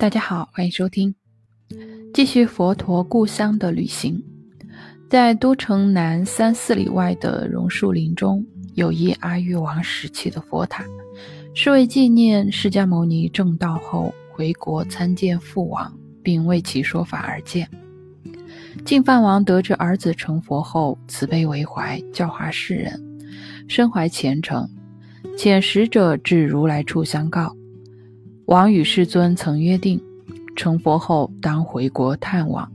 大家好，欢迎收听，继续佛陀故乡的旅行。在都城南三四里外的榕树林中，有一阿育王时期的佛塔，是为纪念释迦牟尼正道后回国参见父王，并为其说法而建。净饭王得知儿子成佛后，慈悲为怀，教化世人，身怀虔诚，遣使者至如来处相告。王与世尊曾约定，成佛后当回国探望。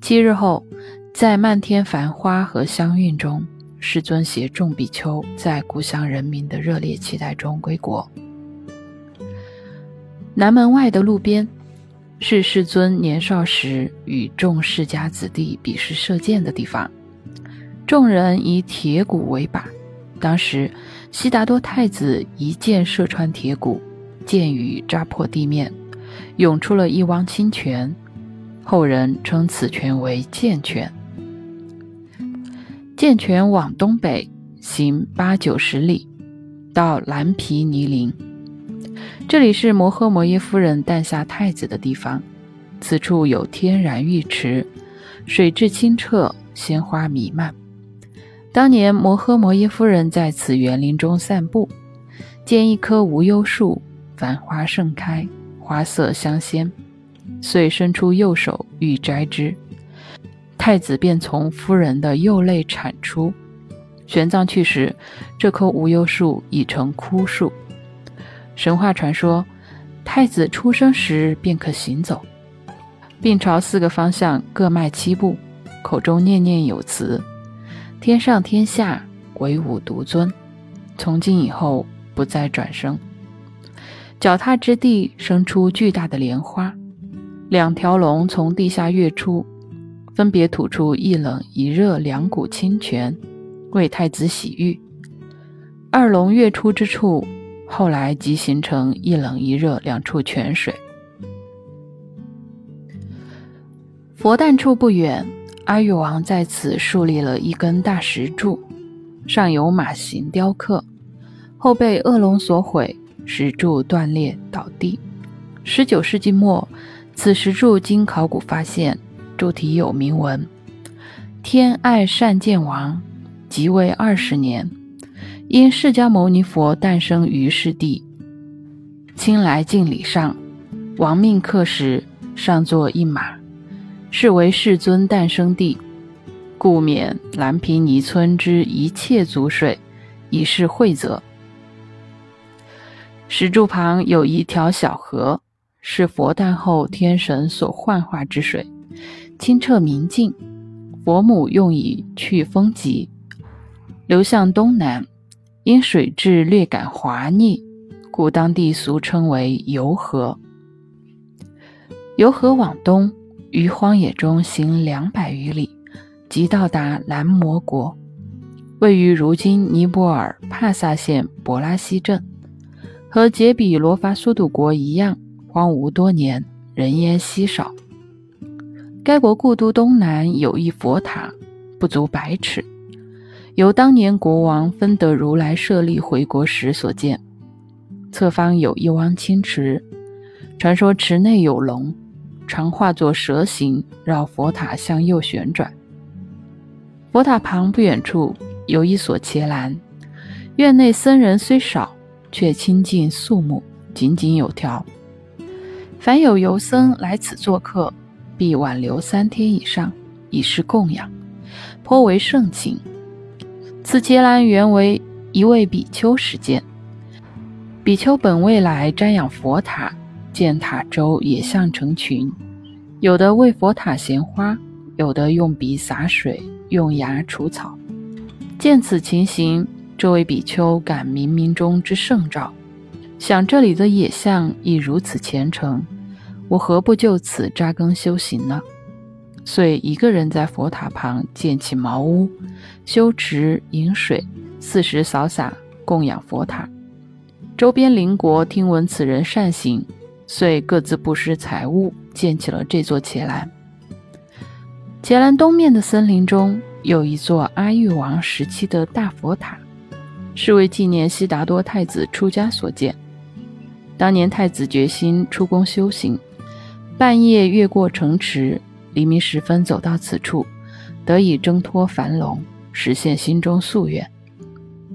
七日后，在漫天繁花和香韵中，世尊携众比丘在故乡人民的热烈期待中归国。南门外的路边，是世尊年少时与众世家子弟比试射箭的地方。众人以铁骨为靶，当时悉达多太子一箭射穿铁骨。箭雨扎破地面，涌出了一汪清泉，后人称此泉为箭泉。箭泉往东北行八九十里，到蓝皮尼林。这里是摩诃摩耶夫人诞下太子的地方。此处有天然浴池，水质清澈，鲜花弥漫。当年摩诃摩耶夫人在此园林中散步，见一棵无忧树。繁花盛开，花色香鲜，遂伸出右手欲摘之，太子便从夫人的右肋铲出。玄奘去时，这棵无忧树已成枯树。神话传说，太子出生时便可行走，并朝四个方向各迈七步，口中念念有词：“天上天下，唯吾独尊。”从今以后，不再转生。脚踏之地生出巨大的莲花，两条龙从地下跃出，分别吐出一冷一热两股清泉，为太子洗浴。二龙跃出之处，后来即形成一冷一热两处泉水。佛诞处不远，阿育王在此树立了一根大石柱，上有马形雕刻，后被恶龙所毁。石柱断裂倒地。十九世纪末，此石柱经考古发现，柱体有铭文：“天爱善见王，即位二十年，因释迦牟尼佛诞生于世地，亲来敬礼上，王命刻时，上作一马，是为世尊诞生地，故免蓝皮尼村之一切族水，以示惠泽。”石柱旁有一条小河，是佛诞后天神所幻化之水，清澈明净。佛母用以去风疾，流向东南，因水质略感滑腻，故当地俗称为游河。游河往东，于荒野中行两百余里，即到达蓝摩国，位于如今尼泊尔帕萨县博拉西镇。和杰比罗伐苏土国一样，荒芜多年，人烟稀少。该国故都东南有一佛塔，不足百尺，由当年国王分得如来舍利回国时所建。侧方有一汪清池，传说池内有龙，常化作蛇形绕佛塔向右旋转。佛塔旁不远处有一所伽蓝，院内僧人虽少。却清净肃穆，井井有条。凡有游僧来此做客，必挽留三天以上，以示供养，颇为盛情。此伽蓝原为一位比丘始建，比丘本未来瞻仰佛塔，见塔周野象成群，有的为佛塔衔花，有的用笔洒水，用牙除草。见此情形。这位比丘感冥冥中之圣兆，想这里的野象亦如此虔诚，我何不就此扎根修行呢？遂一个人在佛塔旁建起茅屋，修池饮水，四时扫洒，供养佛塔。周边邻国听闻此人善行，遂各自布施财物，建起了这座伽蓝。伽蓝东面的森林中有一座阿育王时期的大佛塔。是为纪念悉达多太子出家所建。当年太子决心出宫修行，半夜越过城池，黎明时分走到此处，得以挣脱樊笼，实现心中夙愿。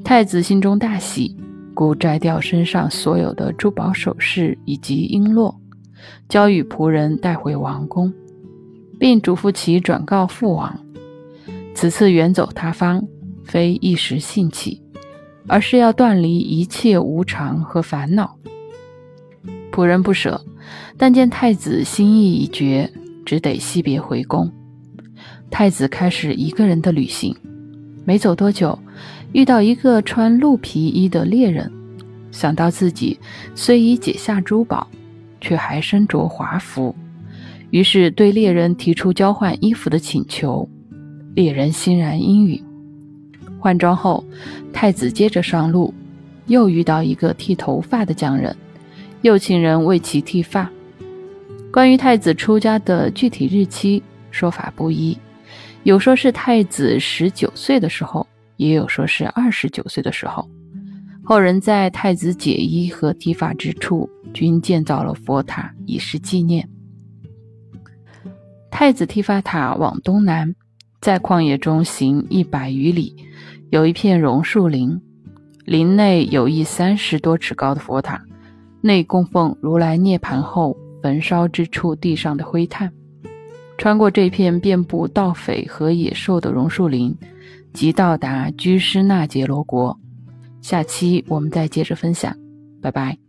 太子心中大喜，故摘掉身上所有的珠宝首饰以及璎珞，交与仆人带回王宫，并嘱咐其转告父王：此次远走他方，非一时兴起，而是要断离一切无常和烦恼。仆人不舍，但见太子心意已决，只得惜别回宫。太子开始一个人的旅行，没走多久。遇到一个穿鹿皮衣的猎人，想到自己虽已解下珠宝，却还身着华服，于是对猎人提出交换衣服的请求。猎人欣然应允。换装后，太子接着上路，又遇到一个剃头发的匠人，又请人为其剃发。关于太子出家的具体日期，说法不一，有说是太子十九岁的时候。也有说是二十九岁的时候，后人在太子解衣和剃发之处均建造了佛塔，以示纪念。太子剃发塔往东南，在旷野中行一百余里，有一片榕树林，林内有一三十多尺高的佛塔，内供奉如来涅盘后焚烧之处地上的灰炭。穿过这片遍布盗匪和野兽的榕树林。即到达居士那杰罗国，下期我们再接着分享，拜拜。